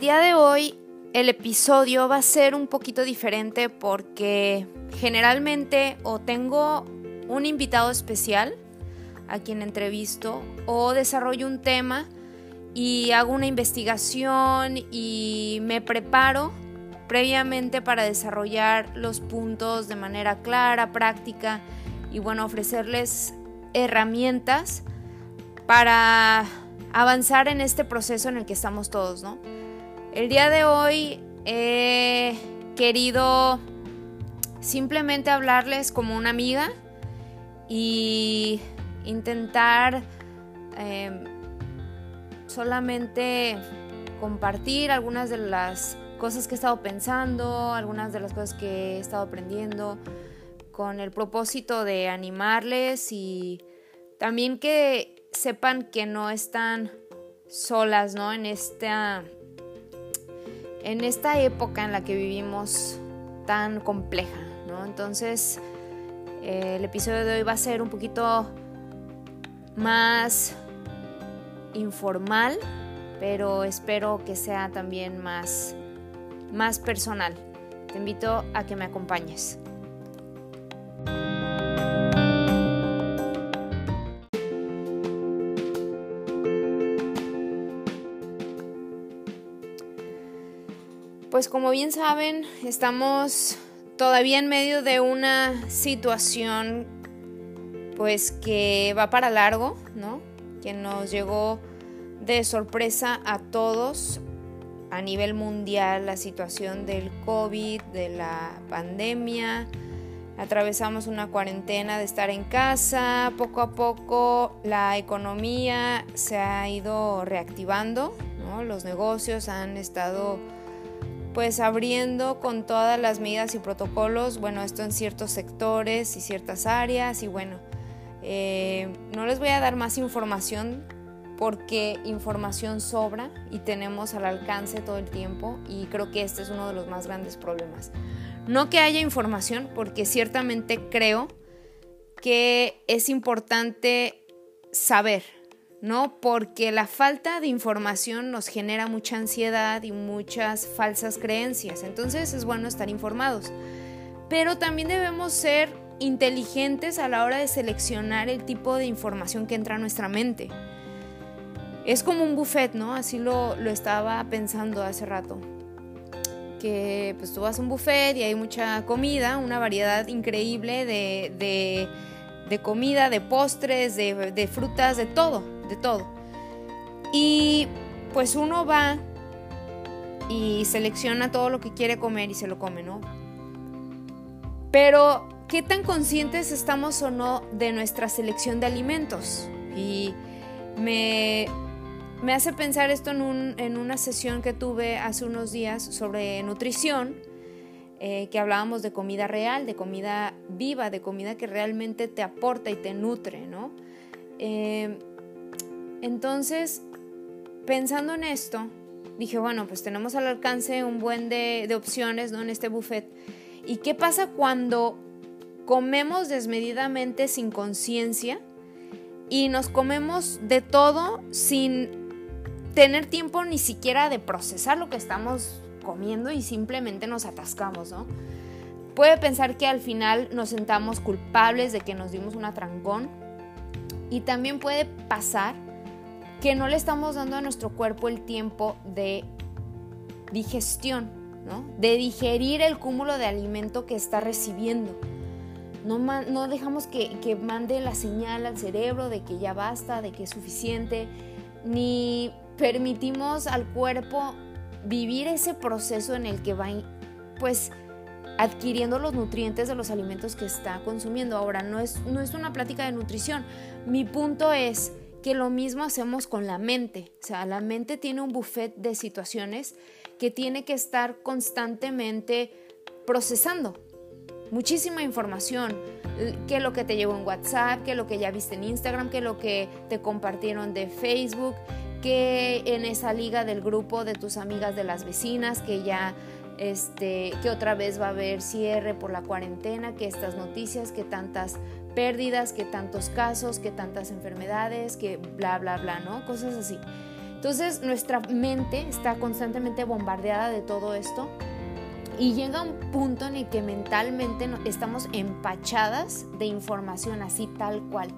el día de hoy el episodio va a ser un poquito diferente porque generalmente o tengo un invitado especial a quien entrevisto o desarrollo un tema y hago una investigación y me preparo previamente para desarrollar los puntos de manera clara, práctica y bueno, ofrecerles herramientas para avanzar en este proceso en el que estamos todos, ¿no? El día de hoy he querido simplemente hablarles como una amiga y intentar em, solamente compartir algunas de las cosas que he estado pensando, algunas de las cosas que he estado aprendiendo, con el propósito de animarles y también que sepan que no están solas, ¿no? En esta, en esta época en la que vivimos tan compleja, ¿no? Entonces, el episodio de hoy va a ser un poquito más informal, pero espero que sea también más, más personal. Te invito a que me acompañes. Pues como bien saben, estamos todavía en medio de una situación pues que va para largo, ¿no? Que nos llegó de sorpresa a todos a nivel mundial la situación del COVID, de la pandemia. Atravesamos una cuarentena de estar en casa. Poco a poco la economía se ha ido reactivando, ¿no? Los negocios han estado pues abriendo con todas las medidas y protocolos, bueno, esto en ciertos sectores y ciertas áreas y bueno, eh, no les voy a dar más información porque información sobra y tenemos al alcance todo el tiempo y creo que este es uno de los más grandes problemas. No que haya información, porque ciertamente creo que es importante saber, ¿no? Porque la falta de información nos genera mucha ansiedad y muchas falsas creencias. Entonces es bueno estar informados. Pero también debemos ser inteligentes a la hora de seleccionar el tipo de información que entra a nuestra mente. Es como un buffet, ¿no? Así lo, estaba pensando hace rato. Que pues tú vas a un buffet y hay mucha comida, una variedad increíble de, comida, de postres, de, de frutas, de todo, de todo. Y pues uno va y selecciona todo lo que quiere comer y se lo come, ¿no? Pero ¿qué tan conscientes estamos o no de nuestra selección de alimentos? Y me, hace pensar esto en, una sesión que tuve hace unos días sobre nutrición, eh, que hablábamos de comida real, de comida viva, de comida que realmente te aporta y te nutre, ¿no? Eh, entonces, pensando en esto, dije, bueno, pues tenemos al alcance un buen de, de opciones, ¿no? En este buffet. ¿Y qué pasa cuando comemos desmedidamente sin conciencia y nos comemos de todo sin tener tiempo ni siquiera de procesar lo que estamos comiendo y simplemente nos atascamos, ¿no? Puede pensar que al final nos sentamos culpables de que nos dimos un atrancón y también puede pasar que no le estamos dando a nuestro cuerpo el tiempo de digestión, ¿no? De digerir el cúmulo de alimento que está recibiendo. No, dejamos que, que mande la señal al cerebro de que ya basta, de que es suficiente, ni permitimos al cuerpo vivir ese proceso en el que va pues adquiriendo los nutrientes de los alimentos que está consumiendo. Ahora, no es, no es una plática de nutrición. Mi punto es que lo mismo hacemos con la mente. O sea, la mente tiene un buffet de situaciones que tiene que estar constantemente procesando muchísima información, qué lo que te llegó en WhatsApp, qué lo que ya viste en Instagram, qué lo que te compartieron de Facebook, qué en esa liga del grupo de tus amigas de las vecinas, que ya este, que otra vez va a haber cierre por la cuarentena, que estas noticias, que tantas pérdidas, que tantos casos, que tantas enfermedades, que bla, bla, bla, ¿no? Cosas así. Entonces nuestra mente está constantemente bombardeada de todo esto y llega un punto en el que mentalmente estamos empachadas de información así tal cual.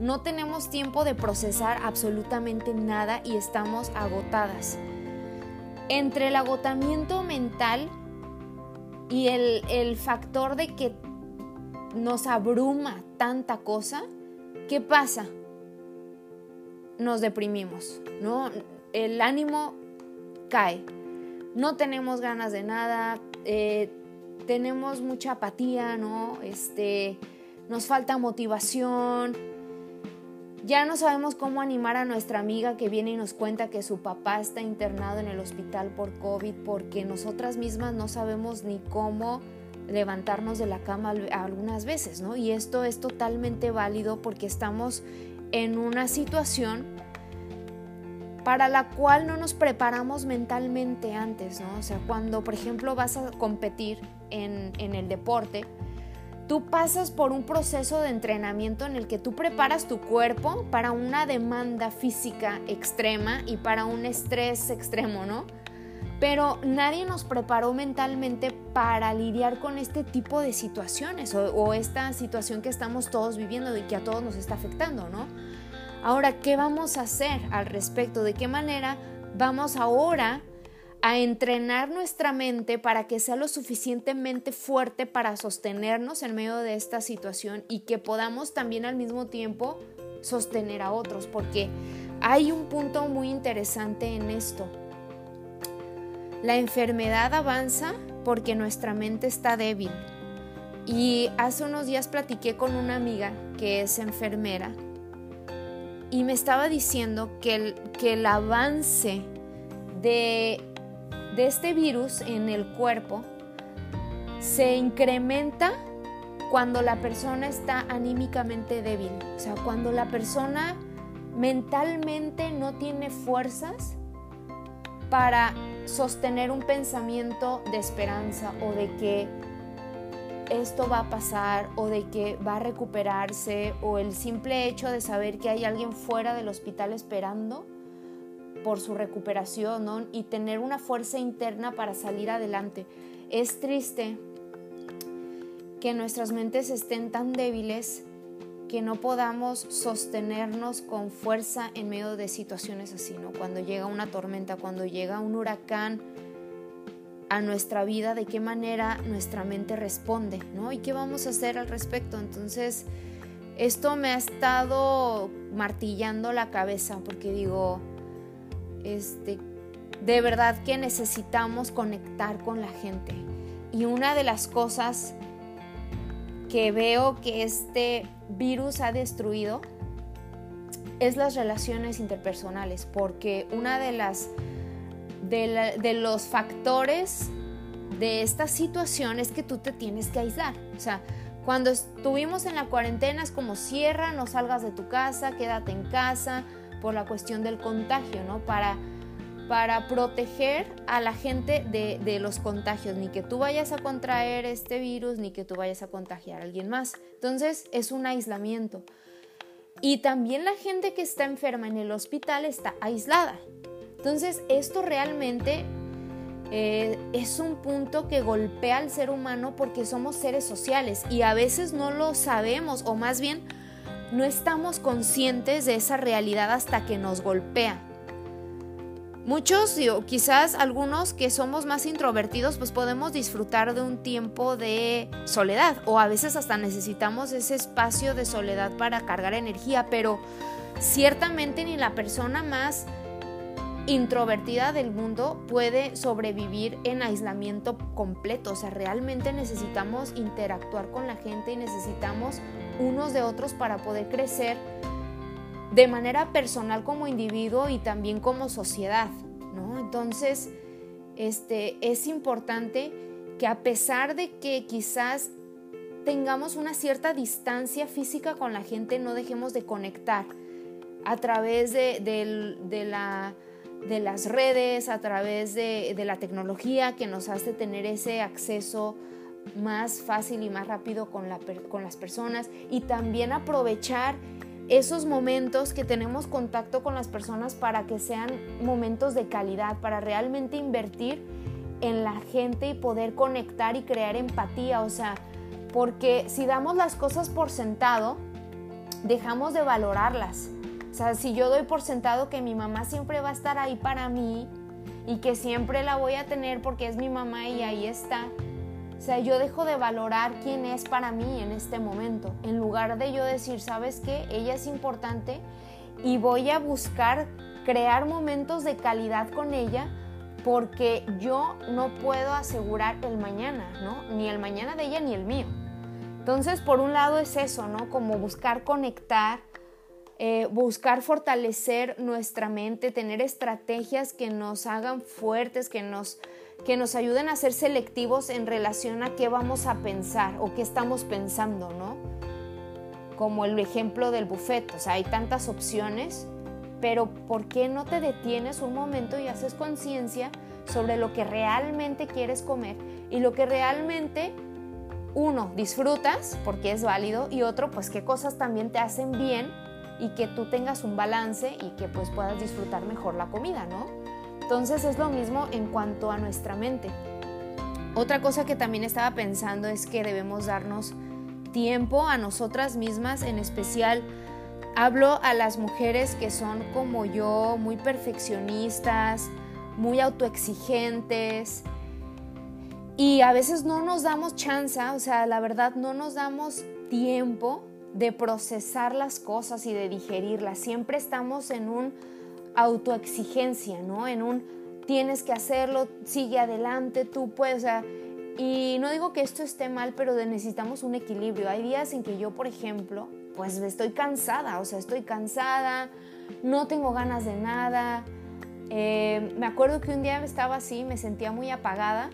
No tenemos tiempo de procesar absolutamente nada y estamos agotadas. Entre el agotamiento mental y el, el factor de que nos abruma tanta cosa, ¿qué pasa? Nos deprimimos, ¿no? El ánimo cae. No tenemos ganas de nada, eh, tenemos mucha apatía, ¿no? Este, nos falta motivación. Ya no sabemos cómo animar a nuestra amiga que viene y nos cuenta que su papá está internado en el hospital por COVID porque nosotras mismas no sabemos ni cómo levantarnos de la cama algunas veces, ¿no? Y esto es totalmente válido porque estamos en una situación para la cual no nos preparamos mentalmente antes, ¿no? O sea, cuando, por ejemplo, vas a competir en, en el deporte, tú pasas por un proceso de entrenamiento en el que tú preparas tu cuerpo para una demanda física extrema y para un estrés extremo, ¿no? Pero nadie nos preparó mentalmente para lidiar con este tipo de situaciones o, o esta situación que estamos todos viviendo y que a todos nos está afectando, ¿no? Ahora, ¿qué vamos a hacer al respecto? ¿De qué manera vamos ahora a entrenar nuestra mente para que sea lo suficientemente fuerte para sostenernos en medio de esta situación y que podamos también al mismo tiempo sostener a otros? Porque hay un punto muy interesante en esto. La enfermedad avanza porque nuestra mente está débil. Y hace unos días platiqué con una amiga que es enfermera y me estaba diciendo que el, que el avance de, de este virus en el cuerpo se incrementa cuando la persona está anímicamente débil, o sea, cuando la persona mentalmente no tiene fuerzas para sostener un pensamiento de esperanza o de que esto va a pasar o de que va a recuperarse o el simple hecho de saber que hay alguien fuera del hospital esperando por su recuperación y tener una fuerza interna para salir adelante. Es triste que nuestras mentes estén tan débiles que no podamos sostenernos con fuerza en medio de situaciones así, ¿no? Cuando llega una tormenta, cuando llega un huracán, a nuestra vida, de qué manera nuestra mente responde, ¿no? Y qué vamos a hacer al respecto. Entonces, esto me ha estado martillando la cabeza porque digo, este, de verdad que necesitamos conectar con la gente. Y una de las cosas que veo que este virus ha destruido es las relaciones interpersonales, porque una de las de, los factores de esta situación es que tú te tienes que aislar. O sea, cuando estuvimos en la cuarentena es como cierra, no salgas de tu casa, quédate en casa por la cuestión del contagio, ¿no? Para, para proteger a la gente de, de, los contagios, ni que tú vayas a contraer este virus, ni que tú vayas a contagiar a alguien más. Entonces es un aislamiento. Y también la gente que está enferma en el hospital está aislada. Entonces, esto realmente eh, es un punto que golpea al ser humano porque somos seres sociales y a veces no lo sabemos o más bien no estamos conscientes de esa realidad hasta que nos golpea. Muchos, o quizás algunos que somos más introvertidos, pues podemos disfrutar de un tiempo de soledad o a veces hasta necesitamos ese espacio de soledad para cargar energía, pero ciertamente ni la persona más introvertida del mundo puede sobrevivir en aislamiento completo. O sea, realmente necesitamos interactuar con la gente y necesitamos unos de otros para poder crecer de manera personal como individuo y también como sociedad, ¿no? Entonces, este, es importante que a pesar de que quizás tengamos una cierta distancia física con la gente, no dejemos de conectar a través de, de la de las redes, a través de, la tecnología que nos hace tener ese acceso más fácil y más rápido con, con las personas y también aprovechar esos momentos que tenemos contacto con las personas para que sean momentos de calidad, para realmente invertir en la gente y poder conectar y crear empatía. O sea, porque si damos las cosas por sentado, dejamos de valorarlas. O sea, si yo doy por sentado que mi mamá siempre va a estar ahí para mí y que siempre la voy a tener porque es mi mamá y ahí está, o sea, yo dejo de valorar quién es para mí en este momento, en lugar de yo decir, ¿sabes qué? Ella es importante y voy a buscar crear momentos de calidad con ella porque yo no puedo asegurar el mañana, ¿no? Ni el mañana de ella ni el mío. Entonces, por un lado es eso, ¿no? Como buscar conectar, eh, buscar fortalecer nuestra mente, tener estrategias que nos hagan fuertes, que nos, que nos ayuden a ser selectivos en relación a qué vamos a pensar o qué estamos pensando, ¿no? Como el ejemplo del buffet, o sea, hay tantas opciones, pero ¿por qué no te detienes un momento y haces conciencia sobre lo que realmente quieres comer y lo que realmente uno disfrutas porque es válido y otro pues qué cosas también te hacen bien y que tú tengas un balance y que pues puedas disfrutar mejor la comida, ¿no? Entonces es lo mismo en cuanto a nuestra mente. Otra cosa que también estaba pensando es que debemos darnos tiempo a nosotras mismas, en especial hablo a las mujeres que son como yo, muy perfeccionistas, muy autoexigentes y a veces no nos damos chance, o sea, la verdad no nos damos tiempo de procesar las cosas y de digerirlas. Siempre estamos en un autoexigencia, ¿no? En un tienes que hacerlo, sigue adelante, tú puedes, o sea, y no digo que esto esté mal, pero necesitamos un equilibrio. Hay días en que yo, por ejemplo, pues estoy cansada, o sea, estoy cansada, no tengo ganas de nada. Eh, me acuerdo que un día estaba así, me sentía muy apagada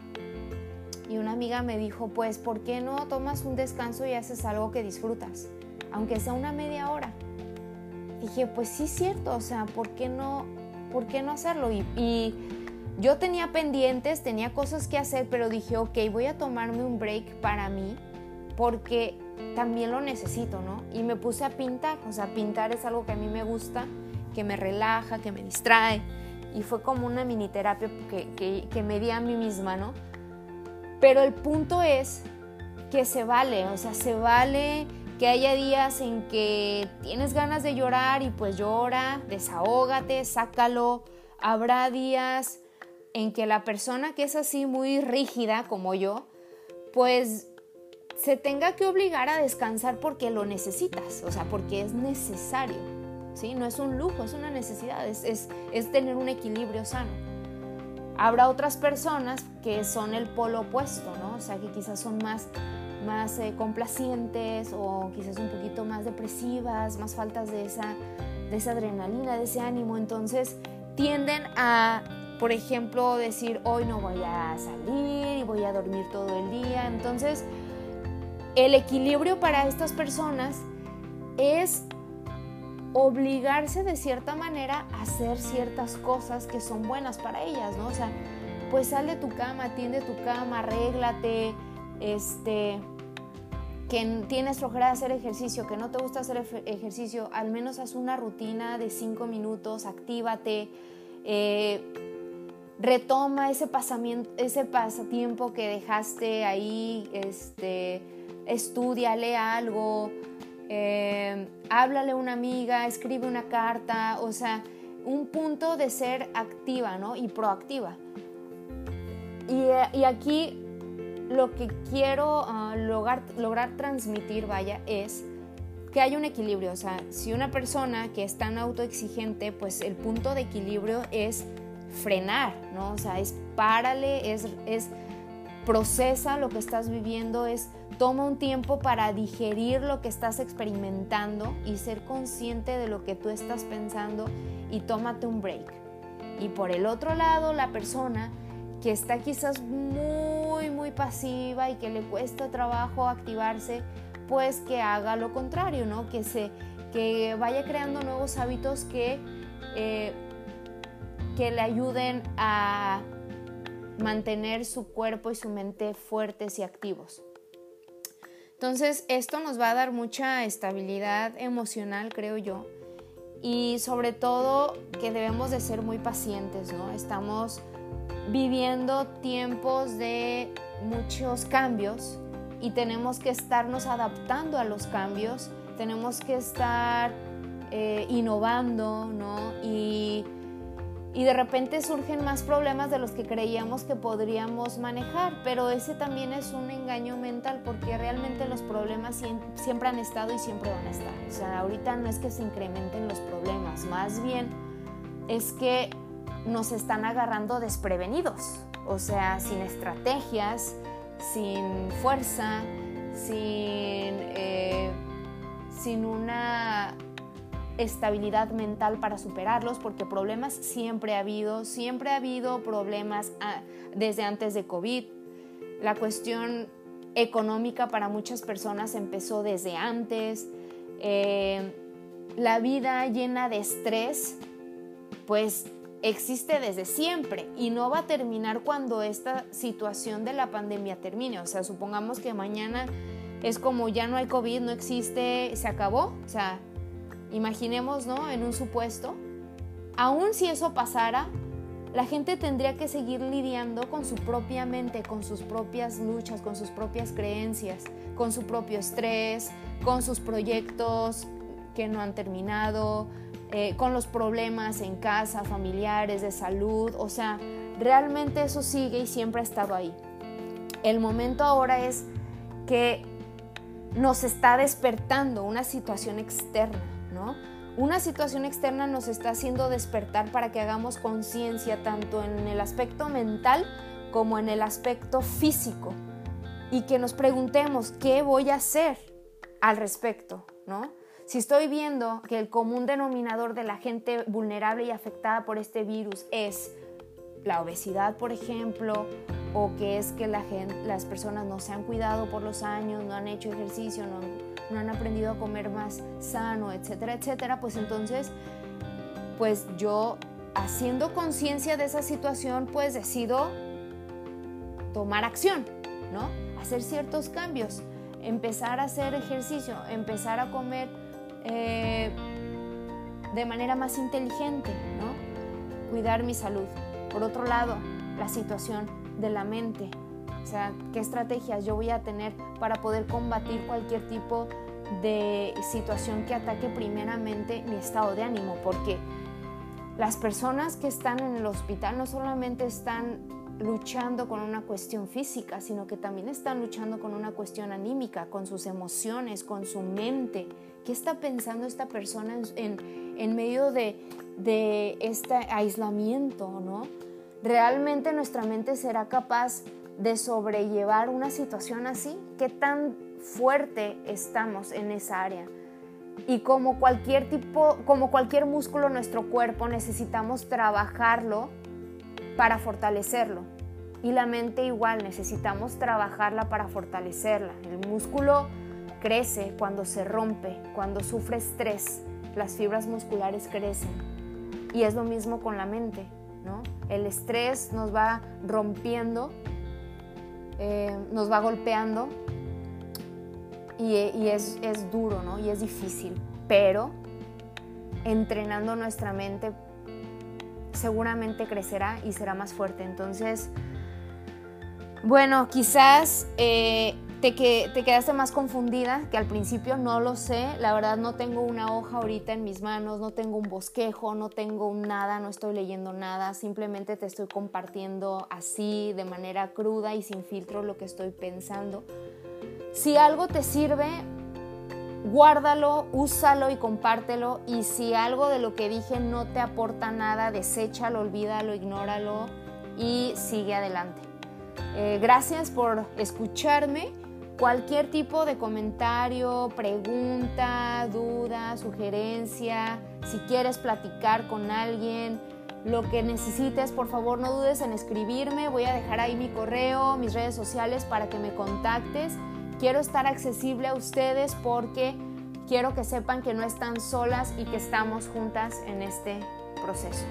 y una amiga me dijo, pues, ¿por qué no tomas un descanso y haces algo que disfrutas? Aunque sea una media hora. Dije, pues sí es cierto, o sea, ¿por qué no, por qué no hacerlo? Y, yo tenía pendientes, tenía cosas que hacer, pero dije, ok, voy a tomarme un break para mí porque también lo necesito, ¿no? Y me puse a pintar, o sea, pintar es algo que a mí me gusta, que me relaja, que me distrae. Y fue como una mini terapia que, que, me di a mí misma, ¿no? Pero el punto es que se vale, o sea, se vale que haya días en que tienes ganas de llorar y pues llora, desahógate, sácalo. Habrá días en que la persona que es así muy rígida como yo, pues se tenga que obligar a descansar porque lo necesitas, o sea, porque es necesario. ¿sí? No es un lujo, es una necesidad, es, es tener un equilibrio sano. Habrá otras personas que son el polo opuesto, ¿no? O sea, que quizás son más más eh, complacientes o quizás un poquito más depresivas, más faltas de esa, de esa adrenalina, de ese ánimo. Entonces tienden a, por ejemplo, decir, hoy no voy a salir y voy a dormir todo el día. Entonces, el equilibrio para estas personas es obligarse de cierta manera a hacer ciertas cosas que son buenas para ellas, ¿no? O sea, pues sal de tu cama, atiende tu cama, arréglate, este, que tienes flojera de hacer ejercicio, que no te gusta hacer ejercicio, al menos haz una rutina de cinco minutos, actívate, eh, retoma ese, ese pasatiempo que dejaste ahí, este, estudiale algo, eh, háblale a una amiga, escribe una carta, o sea, un punto de ser activa ¿no? y proactiva. Y, y aquí lo que quiero lograr, lograr transmitir, vaya, es que hay un equilibrio. O sea, si una persona que es tan autoexigente, pues el punto de equilibrio es frenar, ¿no? O sea, es párale, es, es procesa lo que estás viviendo, es toma un tiempo para digerir lo que estás experimentando y ser consciente de lo que tú estás pensando y tómate un break. Y por el otro lado, la persona que está quizás muy, muy pasiva y que le cuesta trabajo activarse, pues que haga lo contrario, ¿no? Que, se, que vaya creando nuevos hábitos que, eh, que le ayuden a mantener su cuerpo y su mente fuertes y activos. Entonces, esto nos va a dar mucha estabilidad emocional, creo yo. Y sobre todo que debemos de ser muy pacientes, ¿no? Estamos viviendo tiempos de muchos cambios y tenemos que estarnos adaptando a los cambios, tenemos que estar eh, innovando, ¿no? Y, y de repente surgen más problemas de los que creíamos que podríamos manejar, pero ese también es un engaño mental porque realmente los problemas siempre han estado y siempre van a estar. O sea, ahorita no es que se incrementen los problemas, más bien es que nos están agarrando desprevenidos, o sea, sin estrategias, sin fuerza, sin, eh, sin una estabilidad mental para superarlos, porque problemas siempre ha habido, siempre ha habido problemas ah, desde antes de COVID. La cuestión económica para muchas personas empezó desde antes. Eh, la vida llena de estrés, pues existe desde siempre y no va a terminar cuando esta situación de la pandemia termine. O sea, supongamos que mañana es como ya no hay COVID, no existe, se acabó. O sea, imaginemos, ¿no? En un supuesto. Aún si eso pasara, la gente tendría que seguir lidiando con su propia mente, con sus propias luchas, con sus propias creencias, con su propio estrés, con sus proyectos que no han terminado, eh, con los problemas en casa, familiares, de salud, o sea, realmente eso sigue y siempre ha estado ahí. El momento ahora es que nos está despertando una situación externa, ¿no? Una situación externa nos está haciendo despertar para que hagamos conciencia tanto en el aspecto mental como en el aspecto físico y que nos preguntemos qué voy a hacer al respecto, ¿no? Si estoy viendo que el común denominador de la gente vulnerable y afectada por este virus es la obesidad, por ejemplo, o que es que las personas no se han cuidado por los años, no han hecho ejercicio, no, no han aprendido a comer más sano, etcétera, etcétera, pues entonces, pues yo haciendo conciencia de esa situación, pues decido tomar acción, ¿no? Hacer ciertos cambios, empezar a hacer ejercicio, empezar a comer eh, de manera más inteligente. Cuidar mi salud. Por otro lado, la situación de la mente, o sea, qué estrategias yo voy a tener para poder combatir cualquier tipo de situación que ataque primeramente mi estado de ánimo, porque las personas que están en el hospital no solamente están luchando con una cuestión física, sino que también están luchando con una cuestión anímica, con sus emociones, con su mente. ¿Qué está pensando esta persona en, medio de, de este aislamiento? ¿no? ¿Realmente nuestra mente será capaz de sobrellevar una situación así? ¿Qué tan fuerte estamos en esa área? Y como cualquier tipo, como cualquier músculo en nuestro cuerpo, necesitamos trabajarlo para fortalecerlo. Y la mente igual, necesitamos trabajarla para fortalecerla. El músculo crece cuando se rompe, cuando sufre estrés, las fibras musculares crecen. Y es lo mismo con la mente, ¿no? El estrés nos va rompiendo, eh, nos va golpeando y, es, es, duro, ¿no? Y es difícil, pero entrenando nuestra mente seguramente crecerá y será más fuerte. Entonces, bueno, quizás eh, te, que, te quedaste más confundida que al principio, no lo sé. La verdad no tengo una hoja ahorita en mis manos, no tengo un bosquejo, no tengo nada, no estoy leyendo nada. Simplemente te estoy compartiendo así, de manera cruda y sin filtro lo que estoy pensando. Si algo te sirve, guárdalo, úsalo y compártelo. Y si algo de lo que dije no te aporta nada, deséchalo, olvídalo, ignóralo y sigue adelante. Eh, gracias por escucharme. Cualquier tipo de comentario, pregunta, duda, sugerencia, si quieres platicar con alguien, lo que necesites, por favor no dudes en escribirme. Voy a dejar ahí mi correo, mis redes sociales para que me contactes Quiero estar accesible a ustedes porque quiero que sepan que no están solas y que estamos juntas en este proceso.